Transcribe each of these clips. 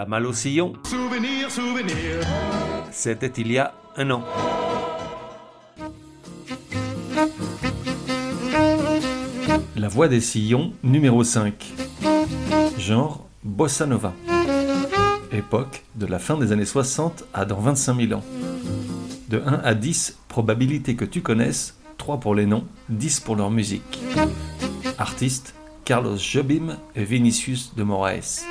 La malle au sillon. Souvenir, souvenir. C'était il y a un an. La voix des sillons, numéro 5. Genre Bossa Nova. Époque de la fin des années 60 à dans 25 000 ans. De 1 à 10, probabilité que tu connaisses, 3 pour les noms, 10 pour leur musique. Artistes, Carlos Jobim et Vinicius de Moraes.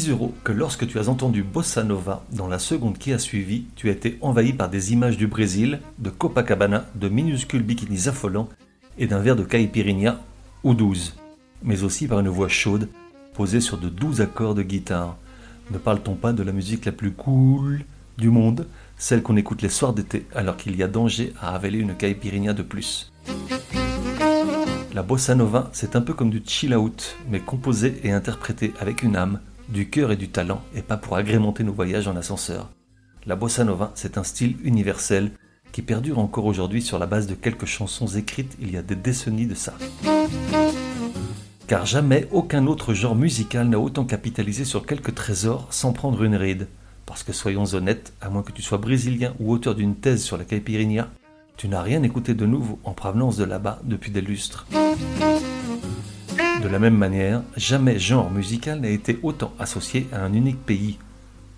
10 euros que lorsque tu as entendu Bossa Nova dans la seconde qui a suivi, tu as été envahi par des images du Brésil, de Copacabana, de minuscules bikinis affolants et d'un verre de caipirinha ou 12, mais aussi par une voix chaude posée sur de doux accords de guitare. Ne parle-t-on pas de la musique la plus cool du monde, celle qu'on écoute les soirs d'été alors qu'il y a danger à avaler une caipirinha de plus? La bossa nova, c'est un peu comme du chill out, mais composé et interprété avec une âme, du cœur et du talent, et pas pour agrémenter nos voyages en ascenseur. La bossa nova, c'est un style universel qui perdure encore aujourd'hui sur la base de quelques chansons écrites il y a des décennies de ça. Car jamais aucun autre genre musical n'a autant capitalisé sur quelques trésors sans prendre une ride. Parce que soyons honnêtes, à moins que tu sois brésilien ou auteur d'une thèse sur la caipirinha, tu n'as rien écouté de nouveau en provenance de là-bas depuis des lustres. De la même manière, jamais genre musical n'a été autant associé à un unique pays.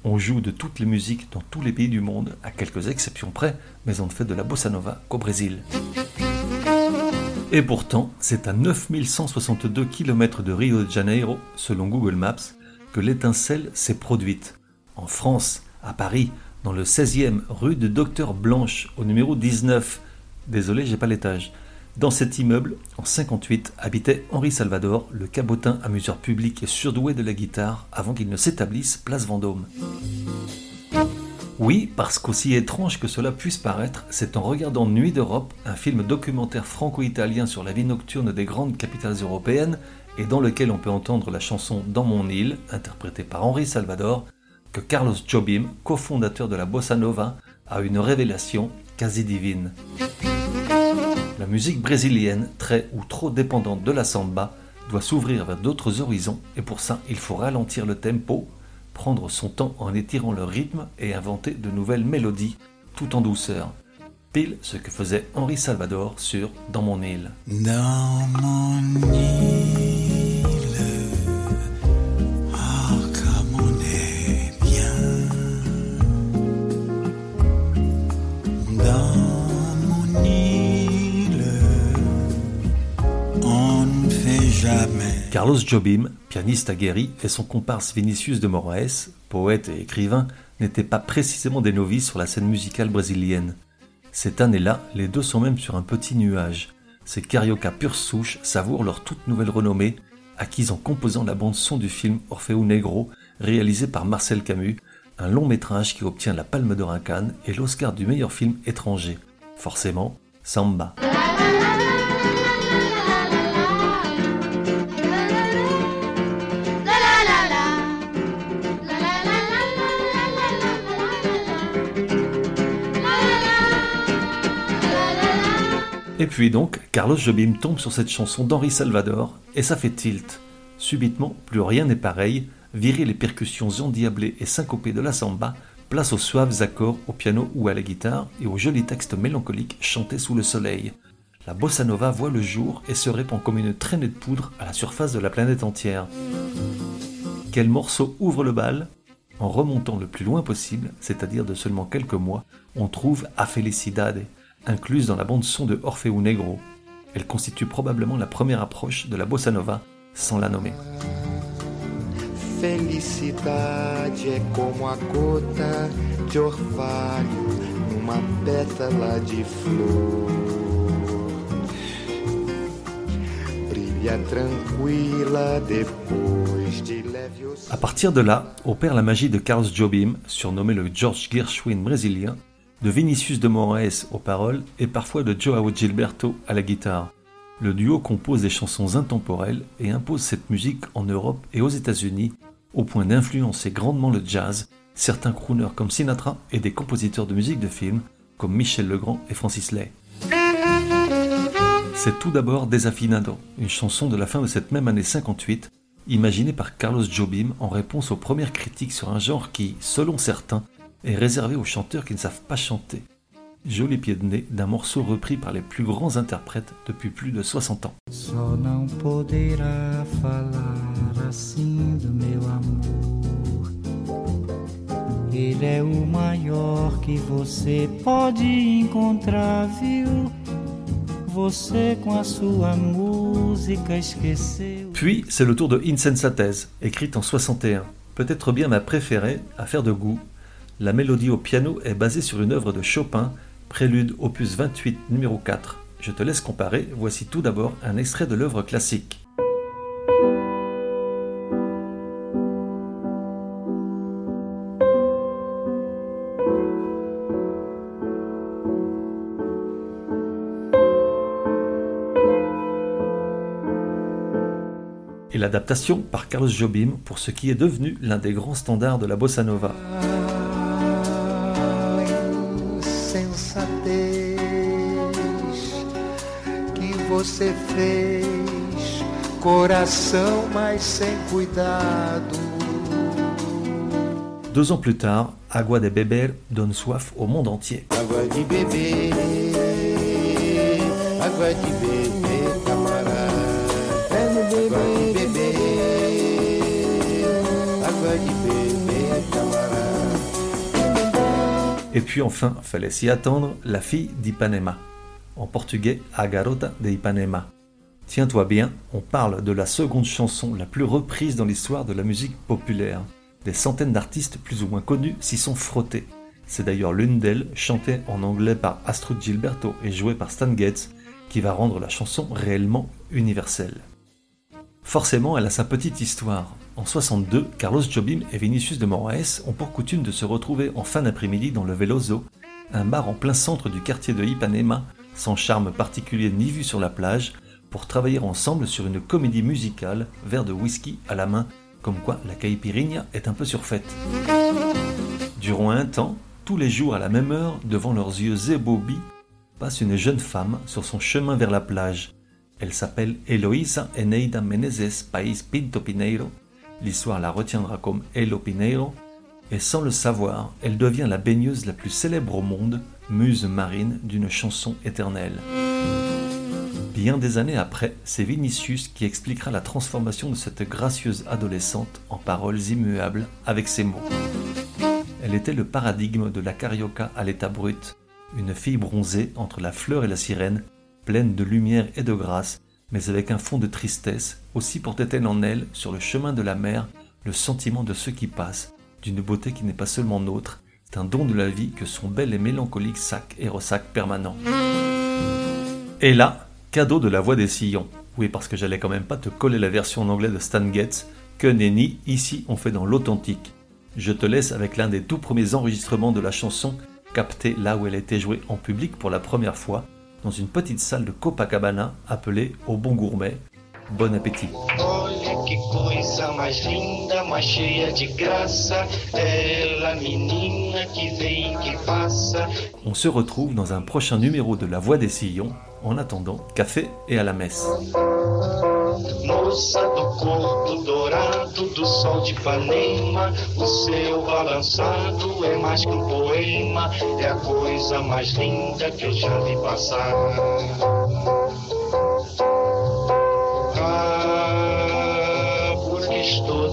On joue de toutes les musiques dans tous les pays du monde, à quelques exceptions près, mais on ne fait de la bossa nova qu'au Brésil. Et pourtant, c'est à 9162 km de Rio de Janeiro, selon Google Maps, que l'étincelle s'est produite. En France, à Paris, dans le 16e rue de Docteur Blanche, au numéro 19. Désolé, j'ai pas l'étage. Dans cet immeuble, en 58, habitait Henri Salvador, le cabotin amuseur public et surdoué de la guitare, avant qu'il ne s'établisse place Vendôme. Oui, parce qu'aussi étrange que cela puisse paraître, c'est en regardant Nuit d'Europe, un film documentaire franco-italien sur la vie nocturne des grandes capitales européennes, et dans lequel on peut entendre la chanson Dans mon île, interprétée par Henri Salvador, que Carlos Jobim, cofondateur de la bossa nova, a une révélation quasi divine. Musique brésilienne, très ou trop dépendante de la samba, doit s'ouvrir vers d'autres horizons et pour ça il faut ralentir le tempo, prendre son temps en étirant le rythme et inventer de nouvelles mélodies tout en douceur. Pile ce que faisait Henri Salvador sur Dans mon île. Dans mon île, on ne fait jamais. Carlos Jobim, pianiste aguerri, et son comparse Vinicius de Moraes, poète et écrivain, n'étaient pas précisément des novices sur la scène musicale brésilienne. Cette année-là, les deux sont même sur un petit nuage. Ces carioca pure souche savourent leur toute nouvelle renommée, acquise en composant la bande-son du film Orfeo Negro, réalisé par Marcel Camus, un long métrage qui obtient la Palme d'Or à et l'Oscar du meilleur film étranger. Forcément, Samba. Et puis donc, Carlos Jobim tombe sur cette chanson d'Henri Salvador et ça fait tilt. Subitement, plus rien n'est pareil, virer les percussions endiablées et syncopées de la samba, place aux suaves accords au piano ou à la guitare et aux jolis textes mélancoliques chantés sous le soleil. La bossa nova voit le jour et se répand comme une traînée de poudre à la surface de la planète entière. Quel morceau ouvre le bal? En remontant le plus loin possible, c'est-à-dire de seulement quelques mois, on trouve A incluse dans la bande-son de Orfeo Negro. Elle constitue probablement la première approche de la bossa nova, sans la nommer. Felicidade é como a gota de orvalho numa pétala de flor. Brilha tranquila depois de leve o À partir de là, opère la magie de Carlos Jobim, surnommé le George Gershwin brésilien, de Vinicius de Moraes aux paroles et parfois de Joao Gilberto à la guitare. Le duo compose des chansons intemporelles et impose cette musique en Europe et aux États-Unis au point d'influencer grandement le jazz, certains crooners comme Sinatra et des compositeurs de musique de film comme Michel Legrand et Francis Lay. C'est tout d'abord Desafinado, une chanson de la fin de cette même année 58, imaginé par Carlos Jobim en réponse aux premières critiques sur un genre qui, selon certains, est réservé aux chanteurs qui ne savent pas chanter. Joli pied de nez d'un morceau repris par les plus grands interprètes depuis plus de 60 ans. Só não poderá falar assim do meu amor. Ele é o maior que você pode encontrar, viu? Você com a sua música esqueceu. Puis, c'est le tour de Insensatez, écrite en 61. Peut-être bien ma préférée, à faire de goût. La mélodie au piano est basée sur une œuvre de Chopin, Prélude opus 28 numéro 4. Je te laisse comparer, voici tout d'abord un extrait de l'œuvre classique. Et l'adaptation par Carlos Jobim pour ce qui est devenu l'un des grands standards de la bossa nova. Você fez, coração, mas sem cuidado. Deux ans plus tard, Agua de Beber donne soif au monde entier. Água de beber, água de beber, camarada. Água de beber, água de beber, camarada. Et puis enfin, fallait s'y attendre, la fille d'Ipanema. En portugais, A Garota de Ipanema. Tiens-toi bien, on parle de la seconde chanson la plus reprise dans l'histoire de la musique populaire. Des centaines d'artistes plus ou moins connus s'y sont frottés. C'est d'ailleurs l'une d'elles, chantée en anglais par Astrud Gilberto et jouée par Stan Getz, qui va rendre la chanson réellement universelle. Forcément, elle a sa petite histoire. En 62, Carlos Jobim et Vinicius de Moraes ont pour coutume de se retrouver en fin d'après-midi dans le Veloso, un bar en plein centre du quartier de Ipanema, sans charme particulier ni vue sur la plage, pour travailler ensemble sur une comédie musicale, verre de whisky à la main, comme quoi la caipirinha est un peu surfaite. Durant un temps, tous les jours à la même heure, devant leurs yeux ébobis, passe une jeune femme sur son chemin vers la plage. Elle s'appelle Eloísa Eneida Menezes País Pinto Pineiro. L'histoire la retiendra comme Elo Pineiro. Et sans le savoir, elle devient la baigneuse la plus célèbre au monde, muse marine d'une chanson éternelle. Bien des années après, c'est Vinicius qui expliquera la transformation de cette gracieuse adolescente en paroles immuables avec ces mots. Elle était le paradigme de la carioca à l'état brut, une fille bronzée entre la fleur et la sirène, pleine de lumière et de grâce, mais avec un fond de tristesse, aussi portait-elle en elle, sur le chemin de la mer, le sentiment de ceux qui passent, d'une beauté qui n'est pas seulement nôtre, d'un don de la vie que son bel et mélancolique sac et ressac permanent. Et là, cadeau de la voix des sillons. Oui, parce que j'allais quand même pas te coller la version en anglais de Stan Getz, que nenni, ici on fait dans l'authentique. Je te laisse avec l'un des tout premiers enregistrements de la chanson, capté là où elle a été jouée en public pour la première fois, dans une petite salle de Copacabana appelée Au Bon Gourmet. Bon appétit. Olha que coisa mais linda, mais cheia de graça. Ela, menina que vem que passa. On se retrouve dans un prochain numéro de La Voix des Sillons. En attendant, café et à la messe. Moça do corpo dourado do sol de Ipanema, o seu balançado é mais que um poema, é a coisa mais linda que eu já vi passar.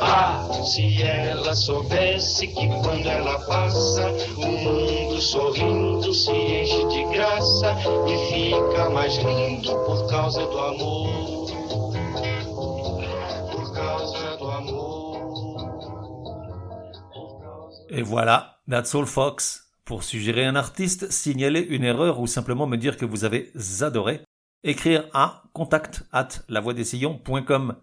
Ah, se ela soubesse que quando ela passa, o mundo sorrindo se enche de graça e fica mais lindo por causa do amor. Por causa do amor. Et voilà, that's all folks. Pour suggérer un artiste, signaler une erreur ou simplement me dire que vous avez adoré, écrire à contact at lavoidessillons.com.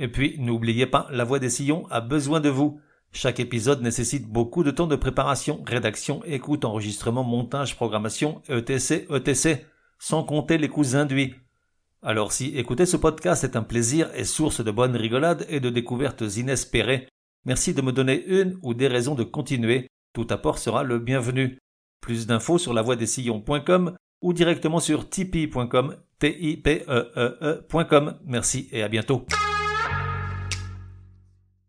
Et puis, n'oubliez pas, La Voix des Sillons a besoin de vous. Chaque épisode nécessite beaucoup de temps de préparation, rédaction, écoute, enregistrement, montage, programmation, etc., etc., sans compter les coûts induits. Alors si écouter ce podcast est un plaisir et source de bonnes rigolades et de découvertes inespérées, merci de me donner une ou des raisons de continuer. Tout apport sera le bienvenu. Plus d'infos sur lavoidessillons.com ou directement sur tipeee.com, t e e e.com. Merci et à bientôt.